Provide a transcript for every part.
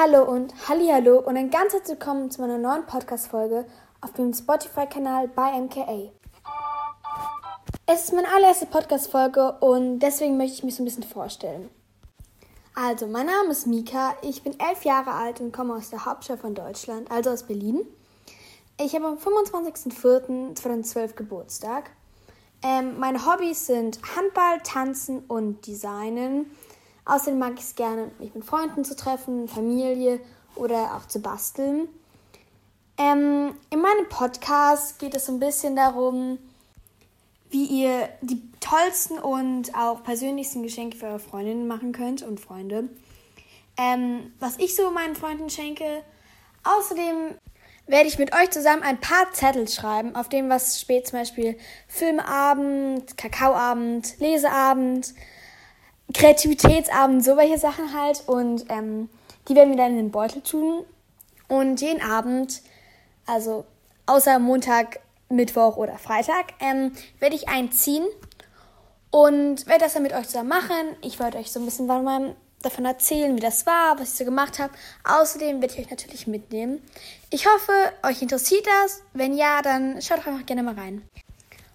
Hallo und Hallo und ein ganz herzlich willkommen zu meiner neuen Podcast-Folge auf dem Spotify-Kanal bei MKA. Es ist meine allererste Podcast-Folge und deswegen möchte ich mich so ein bisschen vorstellen. Also, mein Name ist Mika, ich bin elf Jahre alt und komme aus der Hauptstadt von Deutschland, also aus Berlin. Ich habe am 25.04.2012 Geburtstag. Ähm, meine Hobbys sind Handball, Tanzen und Designen. Außerdem mag ich es gerne, mich mit Freunden zu treffen, Familie oder auch zu basteln. Ähm, in meinem Podcast geht es so ein bisschen darum, wie ihr die tollsten und auch persönlichsten Geschenke für eure Freundinnen machen könnt und Freunde. Ähm, was ich so meinen Freunden schenke. Außerdem werde ich mit euch zusammen ein paar Zettel schreiben, auf dem was spät zum Beispiel Filmabend, Kakaoabend, Leseabend, Kreativitätsabend, so welche Sachen halt. Und ähm, die werden wir dann in den Beutel tun. Und jeden Abend, also außer Montag, Mittwoch oder Freitag, ähm, werde ich einziehen und werde das dann mit euch zusammen machen. Ich werde euch so ein bisschen davon erzählen, wie das war, was ich so gemacht habe. Außerdem werde ich euch natürlich mitnehmen. Ich hoffe, euch interessiert das. Wenn ja, dann schaut doch einfach gerne mal rein.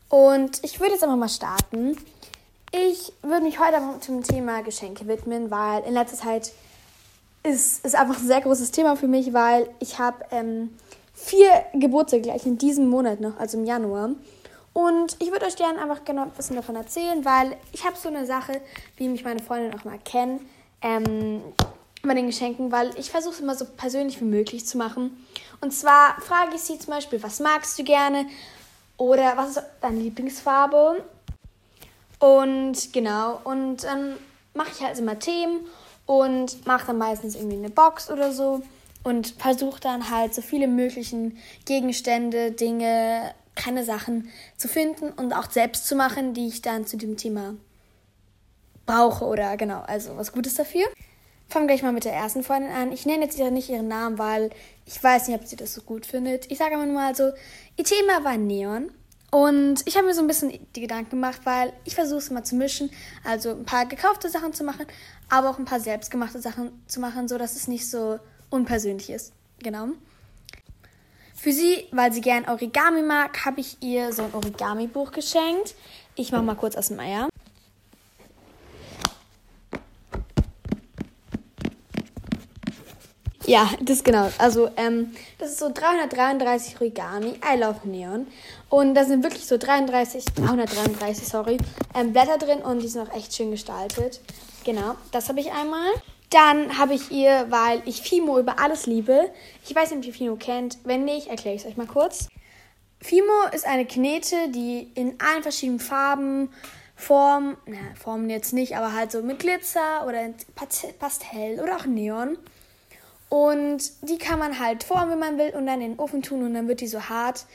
Und ich würde jetzt einfach mal starten. Ich würde mich heute zum Thema Geschenke widmen, weil in letzter Zeit ist es einfach ein sehr großes Thema für mich, weil ich habe ähm, vier Geburtstage gleich in diesem Monat noch, also im Januar. Und ich würde euch gerne einfach genau ein bisschen davon erzählen, weil ich habe so eine Sache, wie mich meine Freundin auch mal kennen, ähm, bei den Geschenken, weil ich versuche es immer so persönlich wie möglich zu machen. Und zwar frage ich sie zum Beispiel, was magst du gerne? Oder was ist deine Lieblingsfarbe? Und genau, und dann mache ich halt immer Themen und mache dann meistens irgendwie eine Box oder so und versuche dann halt so viele möglichen Gegenstände, Dinge, keine Sachen zu finden und auch selbst zu machen, die ich dann zu dem Thema brauche oder genau, also was Gutes dafür. Fangen gleich mal mit der ersten Freundin an. Ich nenne jetzt nicht ihren Namen, weil ich weiß nicht, ob sie das so gut findet. Ich sage aber nur mal so, ihr Thema war Neon. Und ich habe mir so ein bisschen die Gedanken gemacht, weil ich versuche es mal zu mischen. Also ein paar gekaufte Sachen zu machen, aber auch ein paar selbstgemachte Sachen zu machen, so dass es nicht so unpersönlich ist. Genau. Für sie, weil sie gern Origami mag, habe ich ihr so ein Origami-Buch geschenkt. Ich mache mal kurz aus dem Eier. Ja, das genau. Also, ähm, das ist so 333 Origami. I love Neon. Und da sind wirklich so 33, 333, sorry, ähm, Blätter drin und die sind auch echt schön gestaltet. Genau, das habe ich einmal. Dann habe ich ihr, weil ich Fimo über alles liebe. Ich weiß nicht, ob ihr Fimo kennt. Wenn nicht, erkläre ich es euch mal kurz. Fimo ist eine Knete, die in allen verschiedenen Farben, Formen, na, Formen jetzt nicht, aber halt so mit Glitzer oder Pastell oder auch Neon und die kann man halt formen, wenn man will, und dann in den Ofen tun und dann wird die so hart.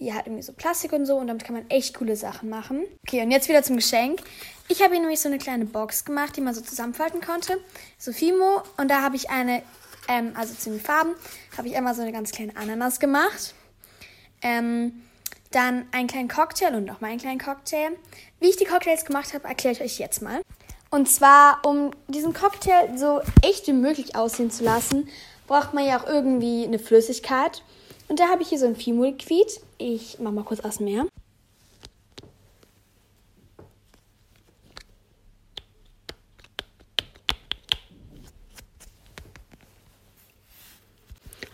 Die hat irgendwie so Plastik und so und damit kann man echt coole Sachen machen. Okay, und jetzt wieder zum Geschenk. Ich habe hier nämlich so eine kleine Box gemacht, die man so zusammenfalten konnte. So Fimo. Und da habe ich eine, ähm, also zu den Farben, habe ich einmal so eine ganz kleine Ananas gemacht. Ähm, dann einen kleinen Cocktail und nochmal einen kleinen Cocktail. Wie ich die Cocktails gemacht habe, erkläre ich euch jetzt mal. Und zwar, um diesen Cocktail so echt wie möglich aussehen zu lassen, braucht man ja auch irgendwie eine Flüssigkeit. Und da habe ich hier so ein Fimo-Liquid. Ich mache mal kurz aus dem Meer.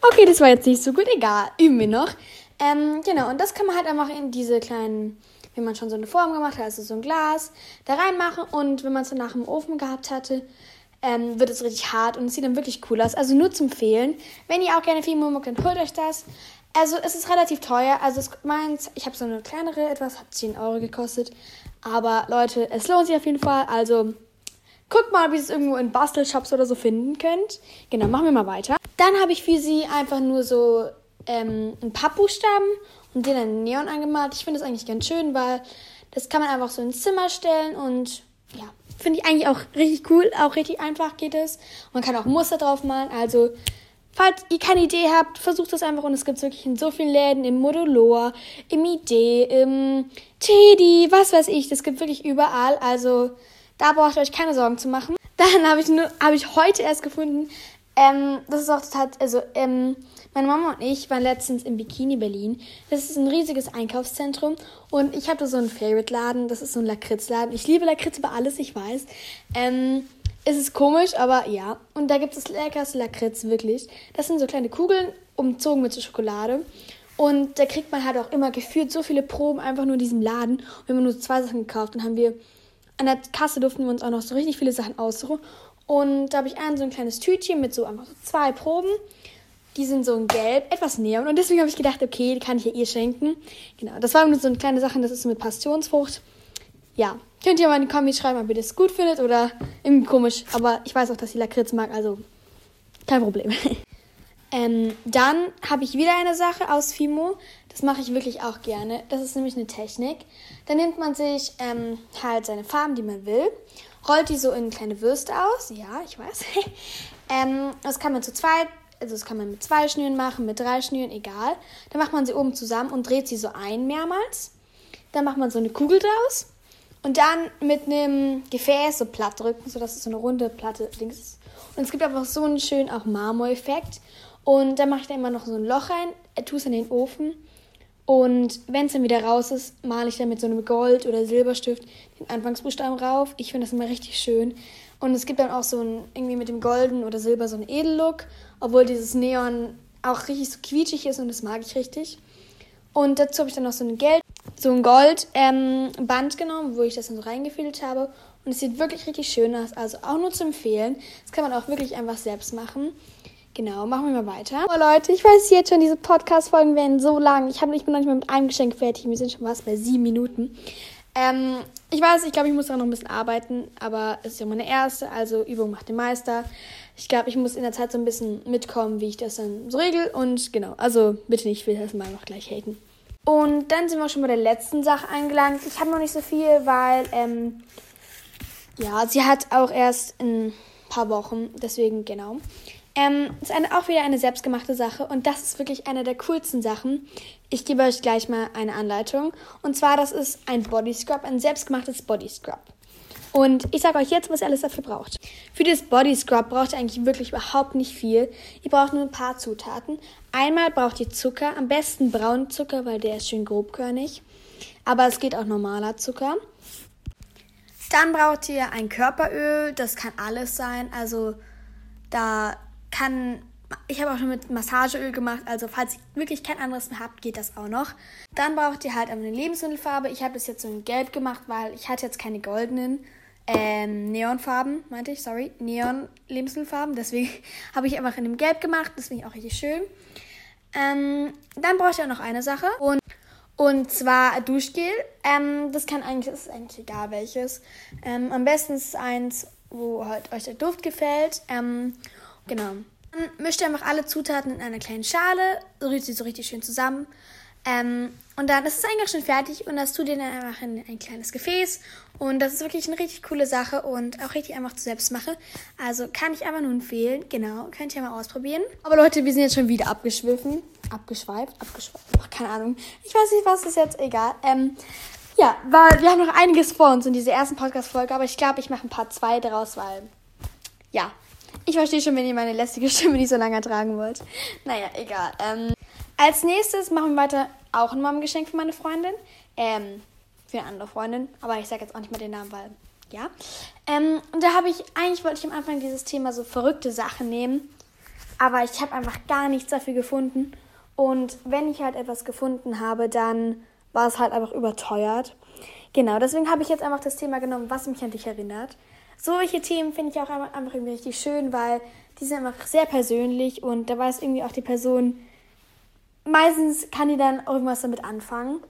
Okay, das war jetzt nicht so gut. Egal, üben wir noch. Ähm, genau, und das kann man halt einfach in diese kleinen wenn man schon so eine Form gemacht hat, also so ein Glas, da reinmachen und wenn man es dann nach dem Ofen gehabt hatte, ähm, wird es richtig hart und es sieht dann wirklich cool aus. Also nur zum Fehlen. Wenn ihr auch gerne viel mögt, dann holt euch das. Also es ist relativ teuer. Also es meins, ich habe so eine kleinere etwas, hat 10 Euro gekostet. Aber Leute, es lohnt sich auf jeden Fall. Also guckt mal, ob ihr es irgendwo in Bastelshops oder so finden könnt. Genau, machen wir mal weiter. Dann habe ich für sie einfach nur so ähm, ein paar Buchstaben und den dann Neon angemalt. Ich finde das eigentlich ganz schön, weil das kann man einfach so ins Zimmer stellen und ja, finde ich eigentlich auch richtig cool. Auch richtig einfach geht es. Man kann auch Muster drauf malen. Also, falls ihr keine Idee habt, versucht das einfach und es gibt wirklich in so vielen Läden, im Modulor, im Idee, im Teddy, was weiß ich. Das gibt wirklich überall. Also, da braucht ihr euch keine Sorgen zu machen. Dann habe ich, hab ich heute erst gefunden, Ähm, das ist auch total, also ähm, meine Mama und ich waren letztens im Bikini Berlin. Das ist ein riesiges Einkaufszentrum und ich habe da so einen Favorite-Laden. Das ist so ein Lakritzladen. Ich liebe Lakritz über alles, ich weiß. Ähm, es ist komisch, aber ja. Und da gibt es leckerste Lakritz, wirklich. Das sind so kleine Kugeln, umzogen mit so Schokolade. Und da kriegt man halt auch immer gefühlt so viele Proben einfach nur in diesem Laden. Und wir haben nur zwei Sachen gekauft. Dann haben wir an der Kasse durften wir uns auch noch so richtig viele Sachen aussuchen. Und da habe ich ein so ein kleines Tütchen mit so einfach so zwei Proben. Die sind so in gelb, etwas neon. Und deswegen habe ich gedacht, okay, die kann ich ja ihr schenken. Genau, das war nur so eine kleine Sache, das ist so mit Passionsfrucht. Ja, könnt ihr mal in die Kommis schreiben, ob ihr das gut findet oder irgendwie komisch. Aber ich weiß auch, dass sie Lakritz mag, also kein Problem. ähm, dann habe ich wieder eine Sache aus Fimo. Das mache ich wirklich auch gerne. Das ist nämlich eine Technik. Da nimmt man sich ähm, halt seine Farben, die man will rollt die so in kleine Würste aus. Ja, ich weiß. ähm, das kann man zu zweit, also das kann man mit zwei Schnüren machen, mit drei Schnüren, egal. Dann macht man sie oben zusammen und dreht sie so ein mehrmals. Dann macht man so eine Kugel draus. Und dann mit einem Gefäß so platt drücken, sodass es so eine runde Platte links ist. Und es gibt einfach so einen schönen auch Marmor-Effekt. Und dann mache ich da immer noch so ein Loch rein, äh, tue es in den Ofen und wenn es dann wieder raus ist, male ich dann mit so einem Gold- oder Silberstift den Anfangsbuchstaben rauf. Ich finde das immer richtig schön. Und es gibt dann auch so ein, irgendwie mit dem Golden oder Silber so einen Edellook, obwohl dieses Neon auch richtig so quietschig ist und das mag ich richtig. Und dazu habe ich dann noch so ein Geld, so ein Goldband ähm, genommen, wo ich das dann so reingefüllt habe. Und es sieht wirklich richtig schön aus. Also auch nur zu empfehlen. Das kann man auch wirklich einfach selbst machen. Genau, machen wir mal weiter. Oh Leute, ich weiß jetzt schon, diese Podcast-Folgen werden so lang. Ich, hab, ich bin noch nicht mal mit einem Geschenk fertig. Wir sind schon was bei sieben Minuten. Ähm, ich weiß, ich glaube, ich muss da noch ein bisschen arbeiten, aber es ist ja meine erste, also Übung macht den Meister. Ich glaube, ich muss in der Zeit so ein bisschen mitkommen, wie ich das dann so regel. Und genau, also bitte nicht, ich will das mal noch gleich haten. Und dann sind wir schon bei der letzten Sache angelangt. Ich habe noch nicht so viel, weil, ähm, ja, sie hat auch erst ein paar Wochen, deswegen genau. Ähm, ist eine, auch wieder eine selbstgemachte Sache und das ist wirklich eine der coolsten Sachen. Ich gebe euch gleich mal eine Anleitung. Und zwar, das ist ein Body Scrub, ein selbstgemachtes Body Scrub. Und ich sage euch jetzt, was ihr alles dafür braucht. Für das Body Scrub braucht ihr eigentlich wirklich überhaupt nicht viel. Ihr braucht nur ein paar Zutaten. Einmal braucht ihr Zucker, am besten braunen Zucker, weil der ist schön grobkörnig. Aber es geht auch normaler Zucker. Dann braucht ihr ein Körperöl, das kann alles sein. Also da kann, ich habe auch schon mit Massageöl gemacht, also falls ihr wirklich kein anderes mehr habt, geht das auch noch. Dann braucht ihr halt eine Lebensmittelfarbe. Ich habe das jetzt so in Gelb gemacht, weil ich hatte jetzt keine goldenen ähm, Neonfarben, meinte ich, sorry, Neon-Lebensmittelfarben. Deswegen habe ich einfach in dem Gelb gemacht. Das finde ich auch richtig schön. Ähm, dann braucht ihr auch noch eine Sache. Und, und zwar Duschgel. Ähm, das kann eigentlich, ist eigentlich egal welches. Ähm, am besten ist eins, wo halt euch der Duft gefällt. Genau. Dann mischt ihr einfach alle Zutaten in einer kleinen Schale, rührt sie so richtig schön zusammen. Ähm, und dann ist es eigentlich schon fertig und das tut ihr dann einfach in ein kleines Gefäß. Und das ist wirklich eine richtig coole Sache und auch richtig einfach zu selbst machen. Also kann ich aber nur empfehlen. Genau, könnt ihr mal ausprobieren. Aber Leute, wir sind jetzt schon wieder abgeschwiffen. Abgeschweift, abgeschweift. Ach, keine Ahnung. Ich weiß nicht, was ist jetzt. Egal. Ähm, ja, weil wir haben noch einiges vor uns in dieser ersten Podcast-Folge, aber ich glaube, ich mache ein paar zwei draus, weil ja, ich verstehe schon, wenn ihr meine lästige Stimme nicht so lange ertragen wollt. Naja, egal. Ähm, als nächstes machen wir weiter auch ein Mom-Geschenk für meine Freundin. Ähm, für eine andere Freundin. Aber ich sage jetzt auch nicht mehr den Namen, weil, ja. Ähm, und da habe ich, eigentlich wollte ich am Anfang dieses Thema so verrückte Sachen nehmen. Aber ich habe einfach gar nichts dafür gefunden. Und wenn ich halt etwas gefunden habe, dann war es halt einfach überteuert. Genau, deswegen habe ich jetzt einfach das Thema genommen, was mich an dich erinnert solche Themen finde ich auch einfach irgendwie richtig schön, weil die sind einfach sehr persönlich und da weiß irgendwie auch die Person, meistens kann die dann irgendwas damit anfangen.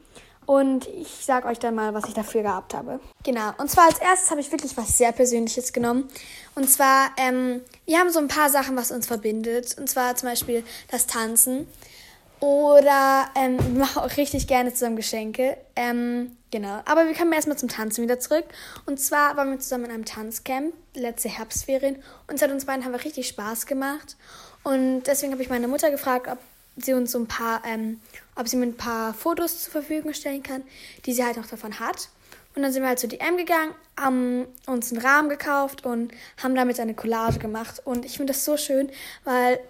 Und ich sage euch dann mal, was ich dafür gehabt habe. Genau. Und zwar als erstes habe ich wirklich was sehr Persönliches genommen. Und zwar, ähm, wir haben so ein paar Sachen, was uns verbindet. Und zwar zum Beispiel das Tanzen. Oder ähm, wir machen auch richtig gerne zusammen Geschenke. Ähm, genau. Aber wir kommen erstmal zum Tanzen wieder zurück. Und zwar waren wir zusammen in einem Tanzcamp, letzte Herbstferien. Und seit uns beiden haben wir richtig Spaß gemacht. Und deswegen habe ich meine Mutter gefragt, ob sie uns so ein paar, ähm, ob sie mir ein paar Fotos zur Verfügung stellen kann, die sie halt noch davon hat. Und dann sind wir halt zu DM gegangen, haben uns einen Rahmen gekauft und haben damit eine Collage gemacht. Und ich finde das so schön, weil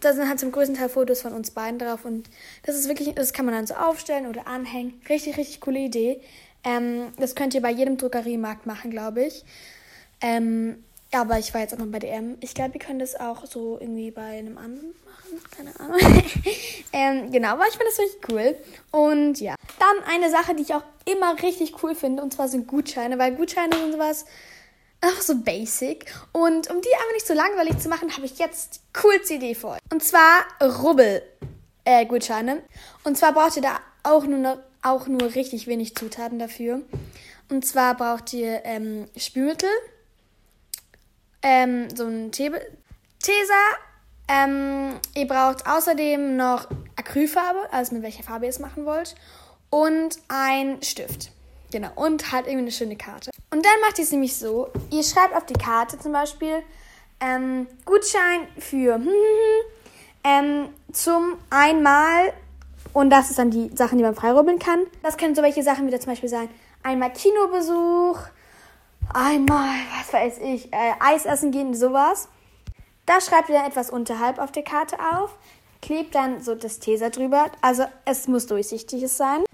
da sind halt zum größten Teil Fotos von uns beiden drauf. Und das ist wirklich, das kann man dann so aufstellen oder anhängen. Richtig, richtig coole Idee. Ähm, das könnt ihr bei jedem Druckeriemarkt machen, glaube ich. Ähm, aber ich war jetzt auch noch bei DM. Ich glaube, wir können das auch so irgendwie bei einem anderen machen. Keine Ahnung. ähm, genau, aber ich finde das richtig cool. Und ja. Dann eine Sache, die ich auch immer richtig cool finde. Und zwar sind Gutscheine. Weil Gutscheine sind sowas einfach so basic. Und um die einfach nicht so langweilig zu machen, habe ich jetzt coolste Idee vor. Und zwar Rubbel äh. Und zwar braucht ihr da auch nur, noch, auch nur richtig wenig Zutaten dafür. Und zwar braucht ihr ähm, Spülmittel, ähm, so ein Tesa. Ähm, ihr braucht außerdem noch Acrylfarbe, also mit welcher Farbe ihr es machen wollt. Und ein Stift. Genau. Und halt irgendwie eine schöne Karte. Und dann macht ihr es nämlich so: Ihr schreibt auf die Karte zum Beispiel ähm, Gutschein für hm, hm, hm, ähm, zum einmal. Und das ist dann die Sachen, die man freirubbeln kann. Das können so welche Sachen wieder zum Beispiel sein: einmal Kinobesuch, einmal, was weiß ich, äh, Eis essen gehen, sowas. Da schreibt ihr dann etwas unterhalb auf der Karte auf, klebt dann so das Tesa drüber. Also es muss durchsichtiges sein.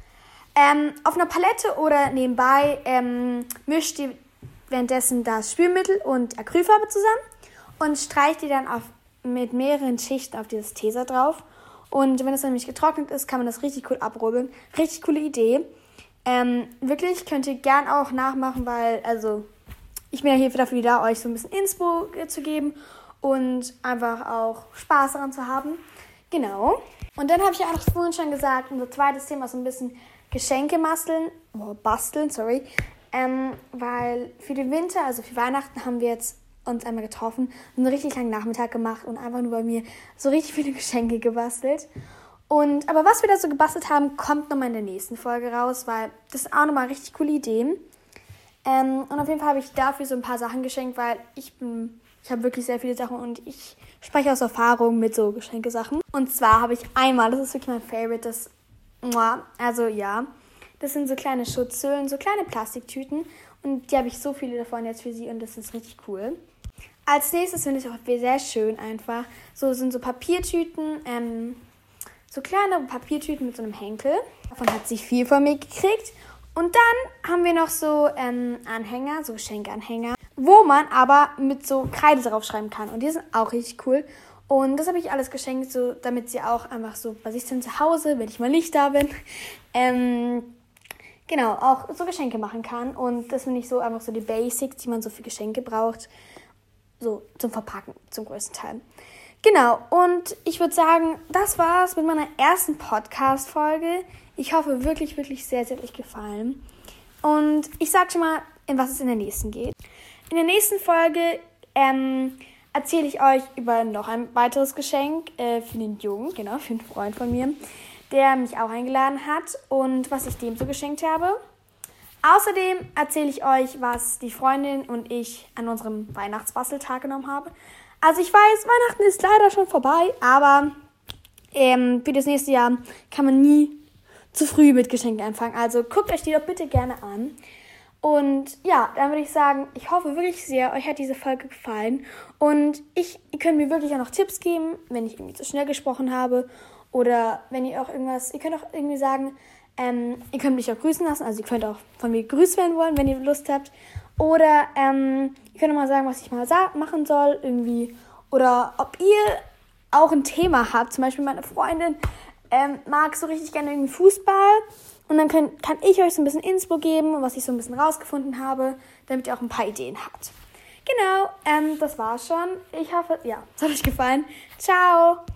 Ähm, auf einer Palette oder nebenbei ähm, mischt ihr währenddessen das Spülmittel und Acrylfarbe zusammen und streicht die dann auf, mit mehreren Schichten auf dieses Tesa drauf. Und wenn es dann nämlich getrocknet ist, kann man das richtig cool abrubbeln. Richtig coole Idee. Ähm, wirklich könnt ihr gern auch nachmachen, weil, also, ich bin ja hier dafür da, euch so ein bisschen Inspo zu geben und einfach auch Spaß daran zu haben. Genau. Und dann habe ich ja auch vorhin schon gesagt, unser zweites Thema ist so ein bisschen Geschenke basteln, oh, basteln, sorry. Ähm, weil für den Winter, also für Weihnachten, haben wir jetzt uns einmal getroffen einen richtig langen Nachmittag gemacht und einfach nur bei mir so richtig viele Geschenke gebastelt. Und, aber was wir da so gebastelt haben, kommt nochmal in der nächsten Folge raus, weil das sind auch nochmal richtig coole Ideen. Ähm, und auf jeden Fall habe ich dafür so ein paar Sachen geschenkt, weil ich bin, ich habe wirklich sehr viele Sachen und ich spreche aus Erfahrung mit so Geschenkesachen. Und zwar habe ich einmal, das ist wirklich mein Favorite, das, also ja, das sind so kleine Schutzhüllen, so kleine Plastiktüten und die habe ich so viele davon jetzt für sie und das ist richtig cool. Als nächstes finde ich auch sehr schön einfach. So sind so Papiertüten, ähm, so kleine Papiertüten mit so einem Henkel. Davon hat sie viel von mir gekriegt. Und dann haben wir noch so ähm, Anhänger, so Geschenkanhänger, wo man aber mit so Kreide drauf schreiben kann. Und die sind auch richtig cool. Und das habe ich alles geschenkt, so damit sie auch einfach so bei sich sind zu Hause, wenn ich mal nicht da bin, ähm, genau, auch so Geschenke machen kann. Und das finde ich so einfach so die Basics, die man so für Geschenke braucht. So zum Verpacken, zum größten Teil. Genau, und ich würde sagen, das war's mit meiner ersten Podcast-Folge. Ich hoffe wirklich, wirklich sehr, sehr euch gefallen. Und ich sage schon mal, in was es in der nächsten geht. In der nächsten Folge ähm, erzähle ich euch über noch ein weiteres Geschenk äh, für den Jungen, genau, für einen Freund von mir, der mich auch eingeladen hat und was ich dem so geschenkt habe. Außerdem erzähle ich euch, was die Freundin und ich an unserem Weihnachtsbasteltag genommen haben. Also ich weiß, Weihnachten ist leider schon vorbei, aber ähm, für das nächste Jahr kann man nie zu früh mit Geschenken anfangen. Also guckt euch die doch bitte gerne an. Und ja, dann würde ich sagen, ich hoffe wirklich sehr, euch hat diese Folge gefallen. Und ich, ihr könnt mir wirklich auch noch Tipps geben, wenn ich irgendwie zu schnell gesprochen habe. Oder wenn ihr auch irgendwas, ihr könnt auch irgendwie sagen, ähm, ihr könnt mich auch grüßen lassen. Also ihr könnt auch von mir gegrüßt werden wollen, wenn ihr Lust habt. Oder ähm, ihr könnt mal sagen, was ich mal machen soll, irgendwie. Oder ob ihr auch ein Thema habt. Zum Beispiel meine Freundin ähm, mag so richtig gerne irgendwie Fußball. Und dann kann, kann ich euch so ein bisschen Inspo geben, was ich so ein bisschen rausgefunden habe, damit ihr auch ein paar Ideen habt. Genau, ähm, das war's schon. Ich hoffe, ja, es hat euch gefallen. Ciao!